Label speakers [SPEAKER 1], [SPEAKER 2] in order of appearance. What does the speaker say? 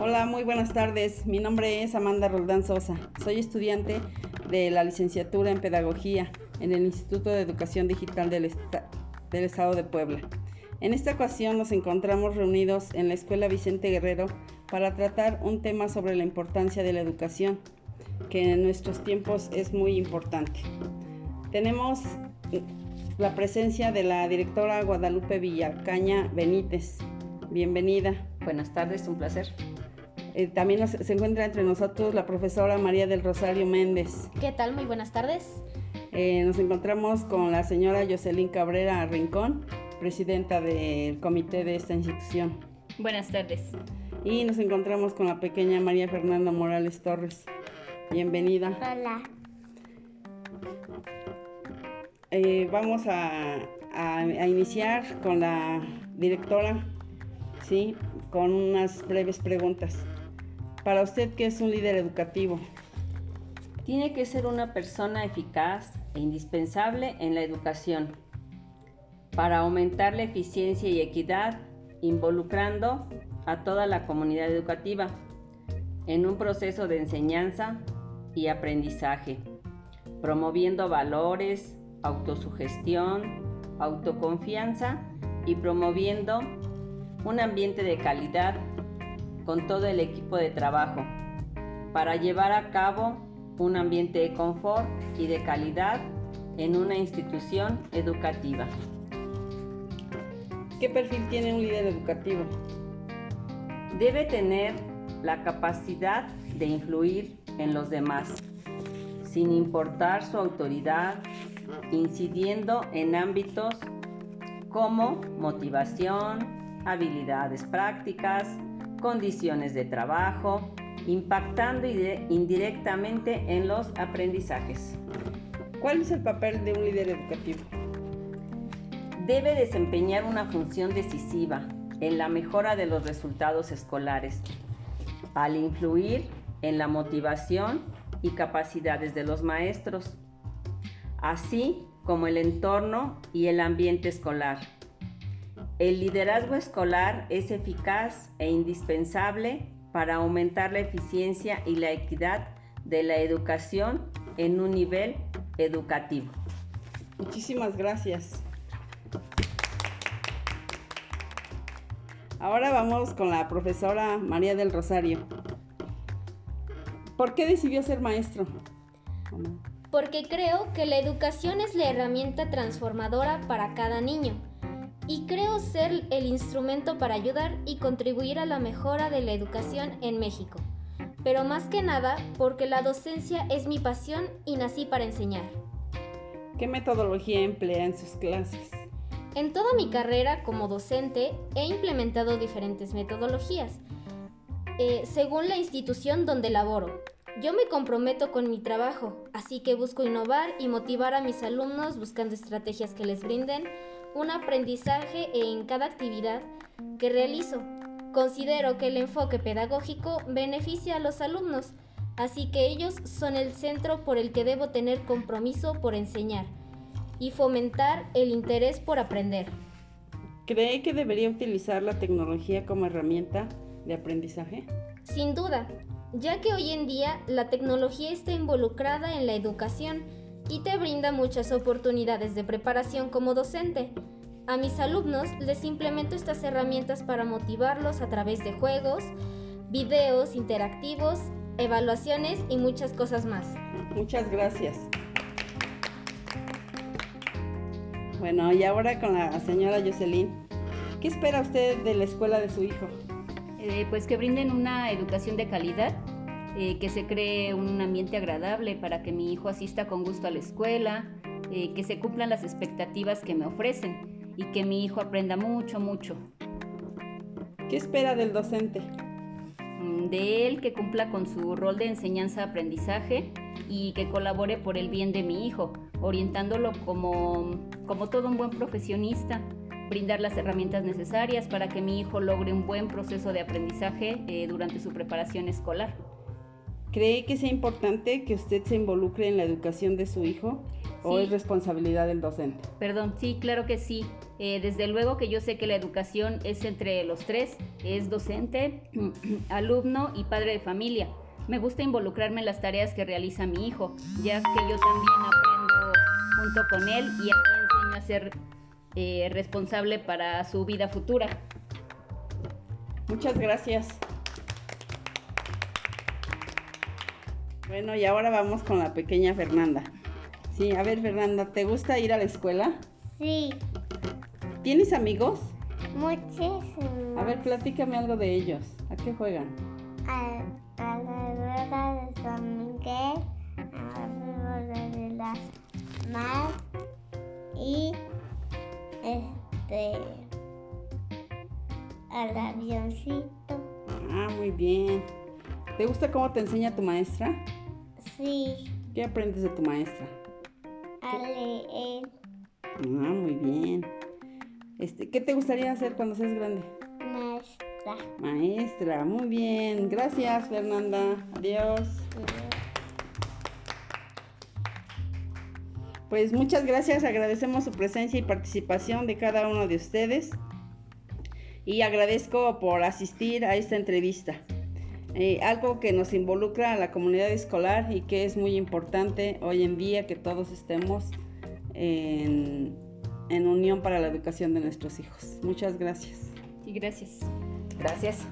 [SPEAKER 1] Hola, muy buenas tardes. Mi nombre es Amanda Roldán Sosa. Soy estudiante de la licenciatura en Pedagogía en el Instituto de Educación Digital del, Estado de Puebla. En esta ocasión nos encontramos reunidos en la Escuela Vicente Guerrero para tratar un tema sobre la importancia de la educación, que en nuestros tiempos es muy importante. Tenemos la presencia de la directora Guadalupe Villacaña Benítez. Bienvenida.
[SPEAKER 2] Buenas tardes, un placer.
[SPEAKER 1] Eh, también se encuentra entre nosotros la profesora María del Rosario Méndez.
[SPEAKER 3] ¿Qué tal? Muy buenas tardes.
[SPEAKER 1] Eh, nos encontramos con la señora Jocelyn Cabrera Rincón, presidenta del comité de esta institución.
[SPEAKER 4] Buenas tardes.
[SPEAKER 1] Y nos encontramos con la pequeña María Fernanda Morales Torres. Bienvenida.
[SPEAKER 5] Hola.
[SPEAKER 1] Eh, vamos a, iniciar con la directora, ¿sí? con unas breves preguntas. Para usted, ¿qué es un líder educativo?
[SPEAKER 2] Tiene que ser una persona eficaz e indispensable en la educación para aumentar la eficiencia y equidad, involucrando a toda la comunidad educativa en un proceso de enseñanza y aprendizaje, promoviendo valores, autosugestión, autoconfianza y promoviendo un ambiente de calidad con todo el equipo de trabajo para llevar a cabo un ambiente de confort y de calidad en una institución educativa.
[SPEAKER 1] ¿Qué perfil tiene un líder educativo?
[SPEAKER 2] Debe tener la capacidad de influir en los demás, sin importar su autoridad, incidiendo en ámbitos como motivación, habilidades prácticas, condiciones de trabajo, impactando indirectamente en los aprendizajes.
[SPEAKER 1] ¿Cuál es el papel de un líder educativo?
[SPEAKER 2] Debe desempeñar una función decisiva en la mejora de los resultados escolares, al influir en la motivación y capacidades de los maestros, así como el entorno y el ambiente escolar el liderazgo escolar es eficaz e indispensable para aumentar la eficiencia y la equidad de la educación en un nivel educativo.
[SPEAKER 1] Muchísimas gracias. Ahora vamos con la profesora María del Rosario. ¿Por qué decidió ser maestro?
[SPEAKER 3] Porque creo que la educación es la herramienta transformadora para cada niño y creo ser el instrumento para ayudar y contribuir a la mejora de la educación en México. Pero más que nada porque la docencia es mi pasión y nací para enseñar.
[SPEAKER 1] ¿Qué metodología emplea en sus clases?
[SPEAKER 3] En toda mi carrera como docente he implementado diferentes metodologías, eh, según la institución donde laboro. Yo me comprometo con mi trabajo, así que busco innovar y motivar a mis alumnos buscando estrategias que les brinden un aprendizaje en cada actividad que realizo. Considero que el enfoque pedagógico beneficia a los alumnos, así que ellos son el centro por el que debo tener compromiso por enseñar y fomentar el interés por aprender.
[SPEAKER 1] ¿Cree que debería utilizar la tecnología como herramienta de aprendizaje?
[SPEAKER 3] Sin duda, ya que hoy en día la tecnología está involucrada en la educación, y te brinda muchas oportunidades de preparación como docente. A mis alumnos les implemento estas herramientas para motivarlos a través de juegos, videos interactivos, evaluaciones y muchas cosas más.
[SPEAKER 1] Muchas gracias. Bueno, y ahora con la señora Jocelyn, ¿qué espera usted de la escuela de su hijo?
[SPEAKER 4] Eh, pues que brinden una educación de calidad eh, que se cree un ambiente agradable para que mi hijo asista con gusto a la escuela, eh, que se cumplan las expectativas que me ofrecen y que mi hijo aprenda mucho, mucho.
[SPEAKER 1] ¿Qué espera del docente?
[SPEAKER 4] Mm, de él que cumpla con su rol de enseñanza-aprendizaje y que colabore por el bien de mi hijo, orientándolo como, como todo un buen profesionista, brindar las herramientas necesarias para que mi hijo logre un buen proceso de aprendizaje eh, durante su preparación escolar.
[SPEAKER 1] ¿Cree que sea importante que usted se involucre en la educación de su hijo? ¿O
[SPEAKER 4] Sí.
[SPEAKER 1] es responsabilidad del docente?
[SPEAKER 4] Perdón, sí, claro que sí. Eh, desde luego que yo sé que la educación es entre los tres, es docente, alumno y padre de familia. Me gusta involucrarme en las tareas que realiza mi hijo, ya que yo también aprendo junto con él y así enseño a ser eh, responsable para su vida futura.
[SPEAKER 1] Muchas gracias. Bueno, y ahora vamos con la pequeña Fernanda. Sí, a ver Fernanda, ¿te gusta ir a la escuela?
[SPEAKER 5] Sí,
[SPEAKER 1] ¿Tienes amigos?
[SPEAKER 5] muchísimo.
[SPEAKER 1] A ver, platícame algo de ellos. ¿A qué juegan?
[SPEAKER 5] A, a la rueda de San Miguel, a la rueda de las mar y este al avioncito.
[SPEAKER 1] Ah, muy bien. ¿Te gusta cómo te enseña tu maestra?
[SPEAKER 5] Sí,
[SPEAKER 1] ¿Qué aprendes de tu maestra?
[SPEAKER 5] a leer
[SPEAKER 1] Ah, muy bien. Este, ¿Qué te gustaría hacer cuando seas grande?
[SPEAKER 5] maestra.
[SPEAKER 1] Maestra, muy bien. Gracias, Fernanda. Adiós. Pues muchas gracias, agradecemos su presencia y participación de cada uno de ustedes y agradezco por asistir a esta entrevista. Eh, algo que nos involucra a la comunidad escolar y que es muy importante hoy en día que todos estemos en, en unión para la educación de nuestros hijos. Muchas gracias.
[SPEAKER 4] Y gracias.
[SPEAKER 2] Gracias.